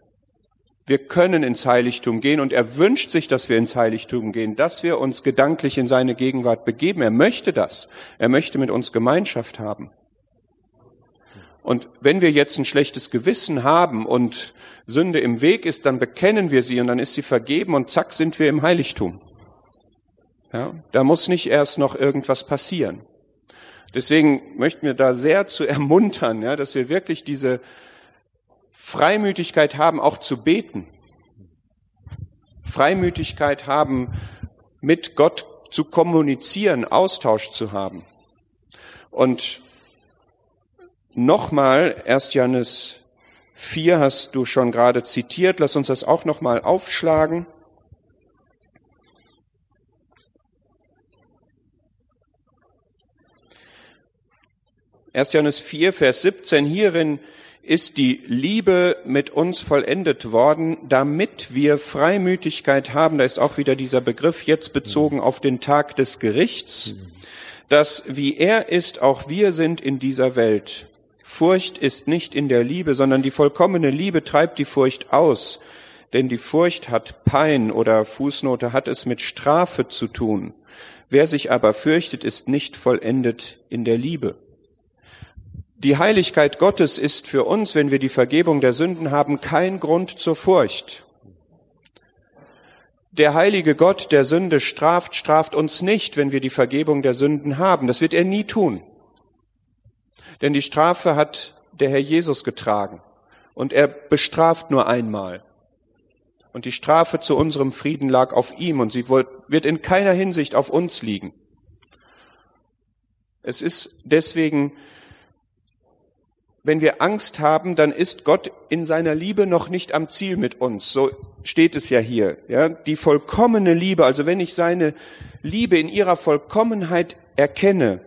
S2: Wir können ins Heiligtum gehen und er wünscht sich, dass wir ins Heiligtum gehen, dass wir uns gedanklich in seine Gegenwart begeben. Er möchte das. Er möchte mit uns Gemeinschaft haben. Und wenn wir jetzt ein schlechtes Gewissen haben und Sünde im Weg ist, dann bekennen wir sie und dann ist sie vergeben und zack sind wir im Heiligtum. Ja, da muss nicht erst noch irgendwas passieren. Deswegen möchten wir da sehr zu ermuntern, ja, dass wir wirklich diese Freimütigkeit haben, auch zu beten. Freimütigkeit haben, mit Gott zu kommunizieren, Austausch zu haben. Und Nochmal, 1. Johannes 4 hast du schon gerade zitiert, lass uns das auch nochmal aufschlagen. Erst Johannes 4, Vers 17, hierin ist die Liebe mit uns vollendet worden, damit wir Freimütigkeit haben. Da ist auch wieder dieser Begriff jetzt bezogen auf den Tag des Gerichts, dass wie er ist, auch wir sind in dieser Welt. Furcht ist nicht in der Liebe, sondern die vollkommene Liebe treibt die Furcht aus, denn die Furcht hat Pein oder Fußnote hat es mit Strafe zu tun. Wer sich aber fürchtet, ist nicht vollendet in der Liebe. Die Heiligkeit Gottes ist für uns, wenn wir die Vergebung der Sünden haben, kein Grund zur Furcht. Der heilige Gott der Sünde straft, straft uns nicht, wenn wir die Vergebung der Sünden haben. Das wird er nie tun. Denn die Strafe hat der Herr Jesus getragen. Und er bestraft nur einmal. Und die Strafe zu unserem Frieden lag auf ihm und sie wird in keiner Hinsicht auf uns liegen. Es ist deswegen, wenn wir Angst haben, dann ist Gott in seiner Liebe noch nicht am Ziel mit uns. So steht es ja hier. Ja, die vollkommene Liebe, also wenn ich seine Liebe in ihrer Vollkommenheit erkenne,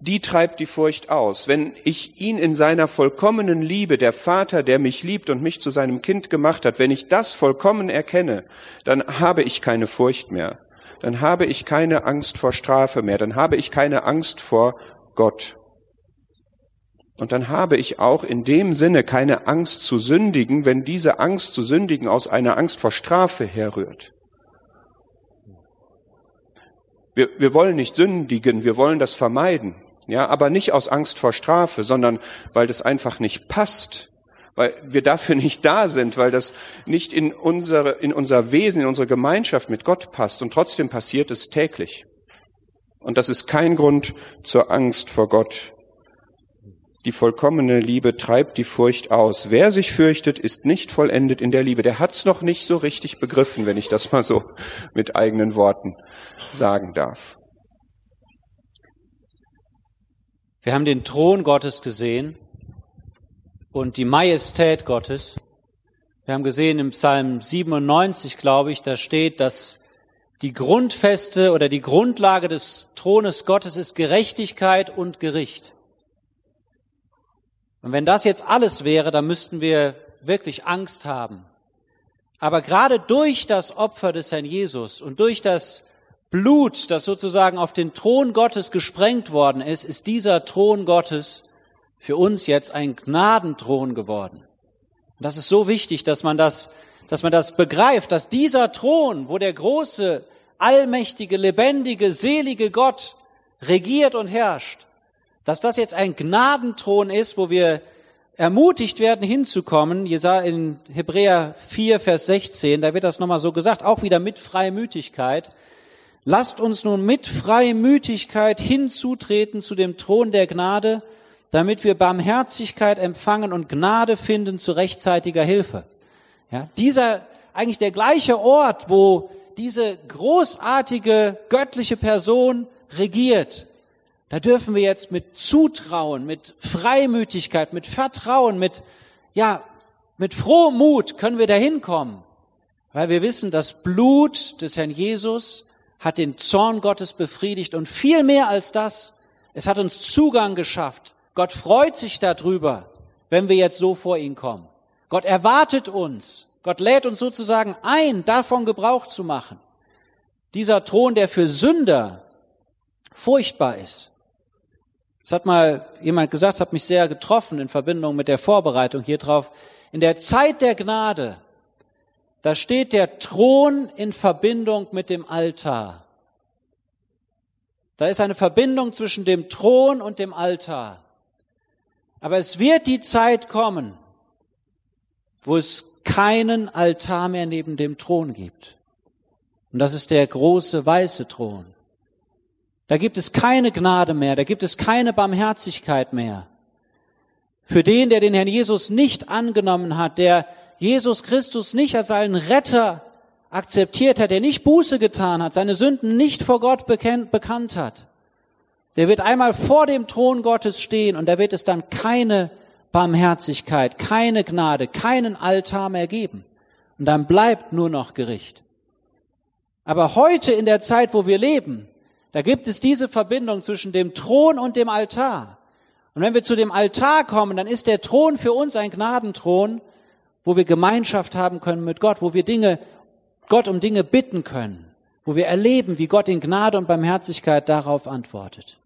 S2: die treibt die Furcht aus. Wenn ich ihn in seiner vollkommenen Liebe, der Vater, der mich liebt und mich zu seinem Kind gemacht hat, wenn ich das vollkommen erkenne, dann habe ich keine Furcht mehr. Dann habe ich keine Angst vor Strafe mehr. Dann habe ich keine Angst vor Gott. Und dann habe ich auch in dem Sinne keine Angst zu sündigen, wenn diese Angst zu sündigen aus einer Angst vor Strafe herrührt. Wir, wir wollen nicht sündigen, wir wollen das vermeiden. Ja, aber nicht aus Angst vor Strafe, sondern weil das einfach nicht passt, weil wir dafür nicht da sind, weil das nicht in unsere, in unser Wesen, in unsere Gemeinschaft mit Gott passt. Und trotzdem passiert es täglich. Und das ist kein Grund zur Angst vor Gott. Die vollkommene Liebe treibt die Furcht aus. Wer sich fürchtet, ist nicht vollendet in der Liebe. Der hat's noch nicht so richtig begriffen, wenn ich das mal so mit eigenen Worten sagen darf.
S1: Wir haben den Thron Gottes gesehen und die Majestät Gottes. Wir haben gesehen im Psalm 97, glaube ich, da steht, dass die Grundfeste oder die Grundlage des Thrones Gottes ist Gerechtigkeit und Gericht. Und wenn das jetzt alles wäre, dann müssten wir wirklich Angst haben. Aber gerade durch das Opfer des Herrn Jesus und durch das Blut, das sozusagen auf den Thron Gottes gesprengt worden ist, ist dieser Thron Gottes für uns jetzt ein Gnadenthron geworden. Und das ist so wichtig, dass man das, dass man das begreift, dass dieser Thron, wo der große, allmächtige, lebendige, selige Gott regiert und herrscht, dass das jetzt ein Gnadenthron ist, wo wir ermutigt werden hinzukommen. In Hebräer 4, Vers 16, da wird das nochmal so gesagt, auch wieder mit Freimütigkeit. Lasst uns nun mit Freimütigkeit hinzutreten zu dem Thron der Gnade, damit wir Barmherzigkeit empfangen und Gnade finden zu rechtzeitiger Hilfe. Ja, dieser, eigentlich der gleiche Ort, wo diese großartige göttliche Person regiert, da dürfen wir jetzt mit Zutrauen, mit Freimütigkeit, mit Vertrauen, mit, ja, mit frohem Mut können wir da hinkommen, weil wir wissen, das Blut des Herrn Jesus hat den Zorn Gottes befriedigt und viel mehr als das, es hat uns Zugang geschafft. Gott freut sich darüber, wenn wir jetzt so vor ihn kommen. Gott erwartet uns. Gott lädt uns sozusagen ein, davon Gebrauch zu machen. Dieser Thron, der für Sünder furchtbar ist. Das hat mal jemand gesagt, das hat mich sehr getroffen in Verbindung mit der Vorbereitung hier drauf. In der Zeit der Gnade da steht der Thron in Verbindung mit dem Altar. Da ist eine Verbindung zwischen dem Thron und dem Altar. Aber es wird die Zeit kommen, wo es keinen Altar mehr neben dem Thron gibt. Und das ist der große weiße Thron. Da gibt es keine Gnade mehr, da gibt es keine Barmherzigkeit mehr. Für den, der den Herrn Jesus nicht angenommen hat, der Jesus Christus nicht als seinen Retter akzeptiert hat, der nicht Buße getan hat, seine Sünden nicht vor Gott bekannt, bekannt hat, der wird einmal vor dem Thron Gottes stehen und da wird es dann keine Barmherzigkeit, keine Gnade, keinen Altar mehr geben. Und dann bleibt nur noch Gericht. Aber heute in der Zeit, wo wir leben, da gibt es diese Verbindung zwischen dem Thron und dem Altar. Und wenn wir zu dem Altar kommen, dann ist der Thron für uns ein Gnadenthron wo wir Gemeinschaft haben können mit Gott, wo wir Dinge, Gott um Dinge bitten können, wo wir erleben, wie Gott in Gnade und Barmherzigkeit darauf antwortet.